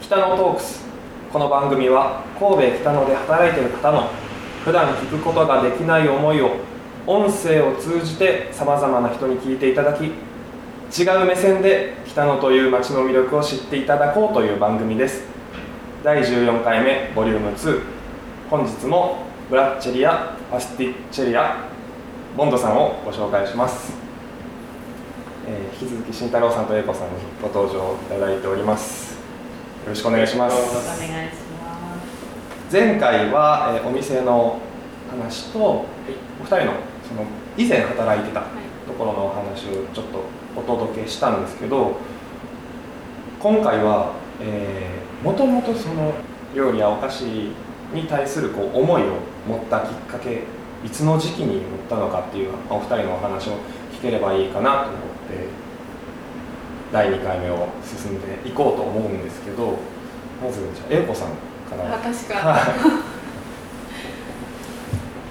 北野トークス。この番組は神戸北野で働いている方の普段聞くことができない思いを音声を通じてさまざまな人に聞いていただき違う目線で北野という街の魅力を知っていただこうという番組です。第14回目ボリューム2本日もブラッチェリアパスティッチェリアボンドさんをご紹介します、えー引き続き慎太郎さんと英子さんにご登場いただいております。ろしくお願いします。前回は、えーお店の話と、お二人のその以前働いてたところのお話をちょっとお届けしたんですけど今回はもともとその料理やお菓子に対するこう思いを持ったきっかけいつの時期に持ったのかっていうまあお二人のお話を聞ければいいかなと思って第2回目を進んでいこうと思うんですけどまずじゃあ英子さんから。私かは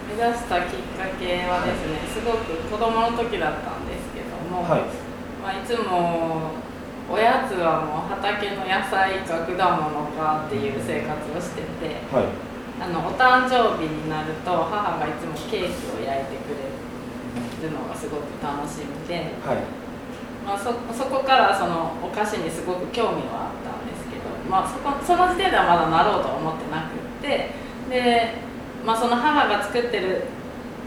目指したきっかけはですね、すごく子供の時だったんですけども、はいまあいつもおやつはもう畑の野菜か果物かっていう生活をしてて、はいあのお誕生日になると母がいつもケーキを焼いてくれるのがすごく楽しみで。はいまあ、そそこからそのお菓子にすごく興味はあったんですけど、まあ、そこその時点ではまだなろうとは思ってなくってで、まあ、その母が作ってる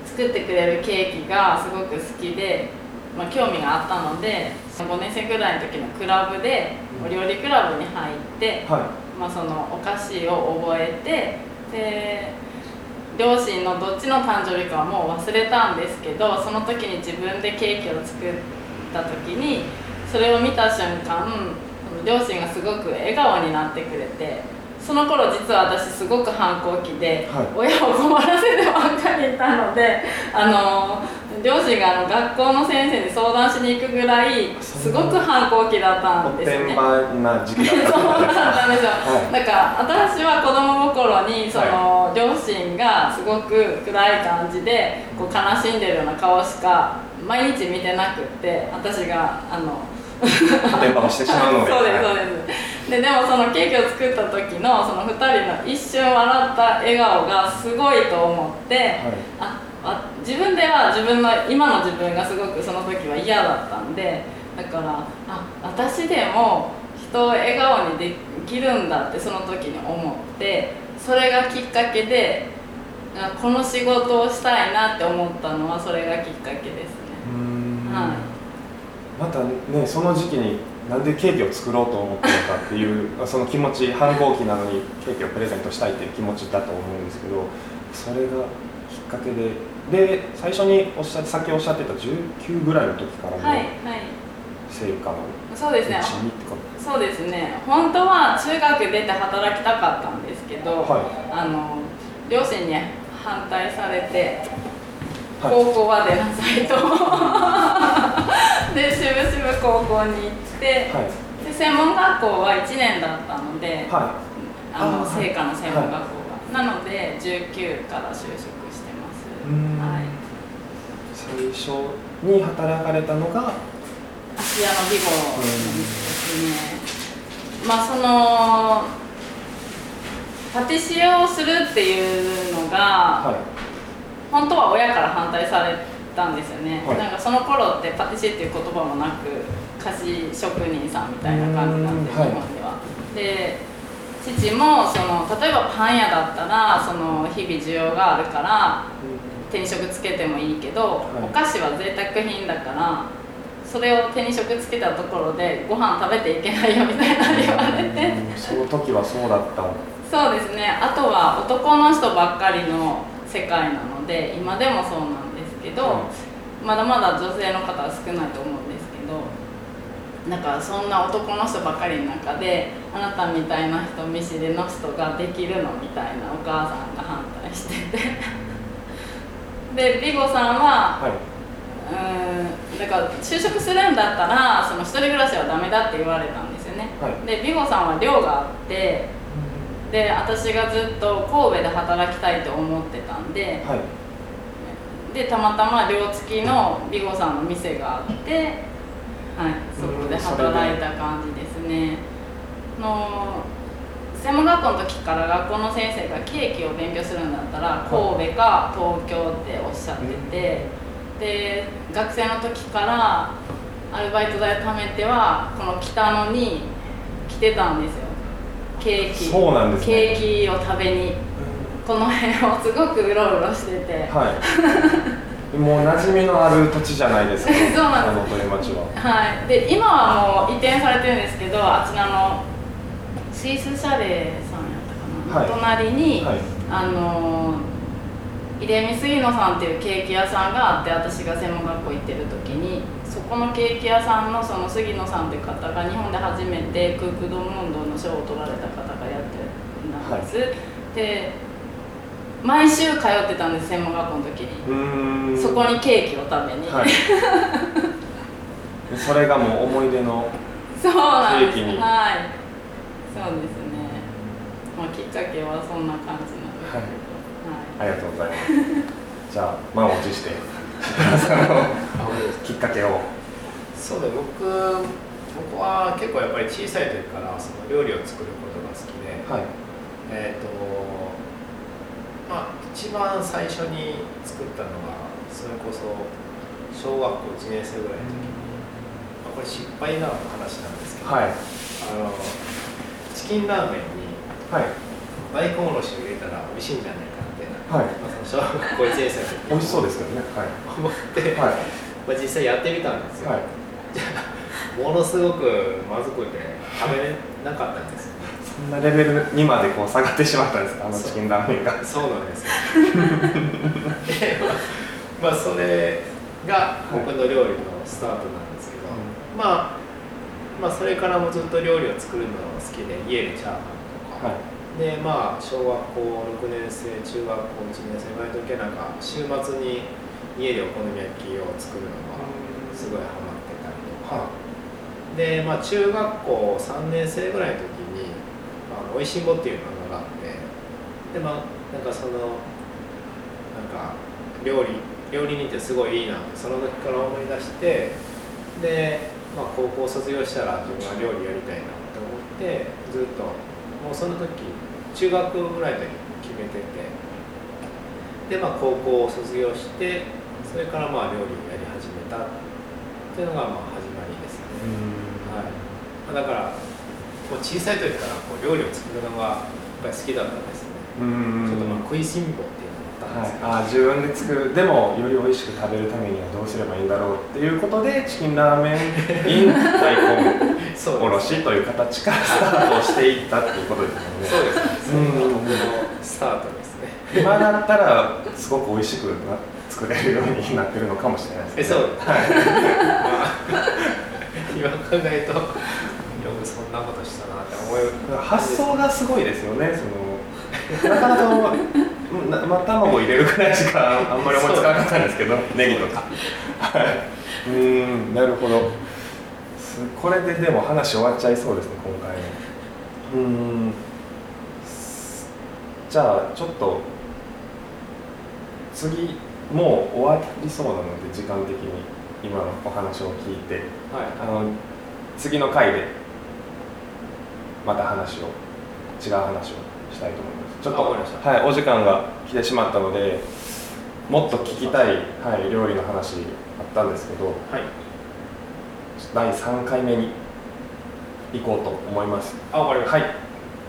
作ってくれるケーキがすごく好きで、まあ、興味があったので5年生ぐらいの時のクラブでお料理クラブに入って、はまあ、そのお菓子を覚えてで両親のどっちの誕生日かはもう忘れたんですけどその時に自分でケーキを作った時にそれを見た瞬間両親がすごく笑顔になってくれてその頃実は私すごく反抗期で、はい。親を困らせてばっかりいたのであの両親があの学校の先生に相談しに行くぐらいすごく反抗期だったおんですよね。な時期だったそうだんですよ、はい。だから私は子供心にその、両親がすごく暗い感じでこう悲しんでるような顔しか毎日見てなくって私があのしてしまうので。そうですそうはいです。ででもそのケーキを作った時のその2人の一瞬笑った笑顔がすごいと思って、ああ自分では自分の今の自分がすごくその時は嫌だったんでだからあ私でも人を笑顔にできるんだってその時に思ってそれがきっかけであこの仕事をしたいなって思ったのはそれがきっかけですね。はまたねその時期になんでケーキを作ろうと思ったのかっていう その気持ち反抗期なのにケーキをプレゼントしたいっていう気持ちだと思うんですけどそれがきっかけでで最初におっしゃさっきおっしゃってた19ぐらいの時からの成果のそうですね。そうですね。本当は中学出て働きたかったんですけど、はあの両親に反対されてはい。高校は出なさいと 高校に行って、はい。で専門学校は1年だったので、はあのあー。成果の専門学校が、なので19から就職してます。はい。い最初に働かれたのが芦屋のビゴですね、まあそのパティシエをするっていうのが、はい。本当は親から反対されたんですよね、はい。なんかその頃ってパティシエっていう言葉もなく菓子職人さんみたいな感じなんでうーん日本では、で父もその例えばパン屋だったらその日々需要があるから転職つけてもいいけど、い。お菓子は贅沢品だからそれを手に職つけたところでご飯食べていけないよみたいな言われて。うん。その時はそうだったそうですね。あとは男の人ばっかりの世界なので今でもそうなんですけど、はまだまだ女性の方は少ないと思うんですけどなんかそんな男の人ばっかりの中であなたみたいな人見知りの人ができるのみたいなお母さんが反対してて。でビゴさんははい。うーんだから就職するんだったらその一人暮らしはダメだって言われたんですよね。はい。でビゴさんは寮があってで私がずっと神戸で働きたいと思ってたんではいでたまたま寮付きのビゴさんの店があって、はい、そこで働いた感じですね。の専門学校の時から学校の先生がケーキを勉強するんだったら神戸か東京っておっしゃってて、で学生の時からアルバイト代を貯めてはこの北野に来てたんですよ。ケーキ。そうなんです、ね、ケーキを食べに。この辺をすごくうろうろしてて。はい もう馴染みのある土地じゃないですか そうなんです。鳥町は。はい。で今はもう移転されてるんですけどあちらのスイスシャレさんやったかな、はい、隣に、はい、あの入見杉野さんっていうケーキ屋さんがあって私が専門学校行ってる時にそこのケーキ屋さんのその杉野さんっていう方が日本で初めてクーク・ド・ムンドの賞を取られた方がやってなんです、はい、で毎週通ってたんです専門学校の時に。そこにケーキを食べに、はい、それがもう思い出の ケーキに。はい。そうですね、まあ、きっかけはそんな感じなんですけど、はい、はい、ありがとうございます。じゃあ満を持して。きっかけを。そうだ僕僕は結構やっぱり小さい時からその料理を作ることが好きで、はい、えっ、ー、とまあ一番最初に作ったのがそれこそ小学校1年生ぐらいの時に、まあ、これ失敗な話なんですけど、はい、あのチキンラーメンに大根おろしを入れたら美味しいんじゃないかってはい、まあ、その小学校1年生の時美味しそうですけどね、はい、思って、はい、まあ、実際やってみたんですよ、はい、じゃものすごくまずくて食べれなかったんですそんなレベルにまでこう下がってしまったんですか？あのチキンラーメンが。そうなんですで、まあ、まあそれが僕の料理のスタートなんですけど、はい、まあまあ、それからもずっと料理を作るのが好きで家でチャーハンとか、はい、でまあ小学校6年生中学校1年生ぐらいの時はなんか週末に家でお好み焼きを作るのがすごいハマってたりとか、はい、でまあ中学校3年生ぐらいの時に「あのおいしんぼ」っていう漫画があってでまあなんかそのなんか料理料理人ってすごいいいなってその時から思い出してでまあ、高校卒業したら自分は料理やりたいなと思ってずっともうその時中学ぐらいの時決めててで、まあ、高校を卒業してそれからまあ料理をやり始めたっていうのがまあ始まりですね、はい、だからもう小さい時からこう料理を作るのがやっぱり好きだったんですね。ちょっとまあ食いしん坊っていうはい、あ自分で作る。でもより美味しく食べるためにはどうすればいいんだろうっていうことでチキンラーメン in 大根おろしという形からスタートしていったっていうことですね。そうですね、うん、スタートですね。今だったらすごく美味しくな作れるようになってるのかもしれないですね。そうです、はい。今考えるとそんなことしたなって思う。発想がすごいですよねその。なかなか生卵入れるくらいしかあんまり思いつかなかったんですけどネギとか。はい。うんなるほど。これででも話終わっちゃいそうですね今回。うん。じゃあちょっと次もう終わりそうなので時間的に今のお話を聞いて、はい、あの次の回でまた話を違う話をしたいと思います。ちょっと、はい、お時間が来てしまったのでもっと聞きたい、はい、料理の話あったんですけど、はい、第3回目に行こうと思います。あ、わかりました、はい、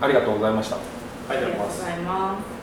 ありがとうございました。ありがとうございます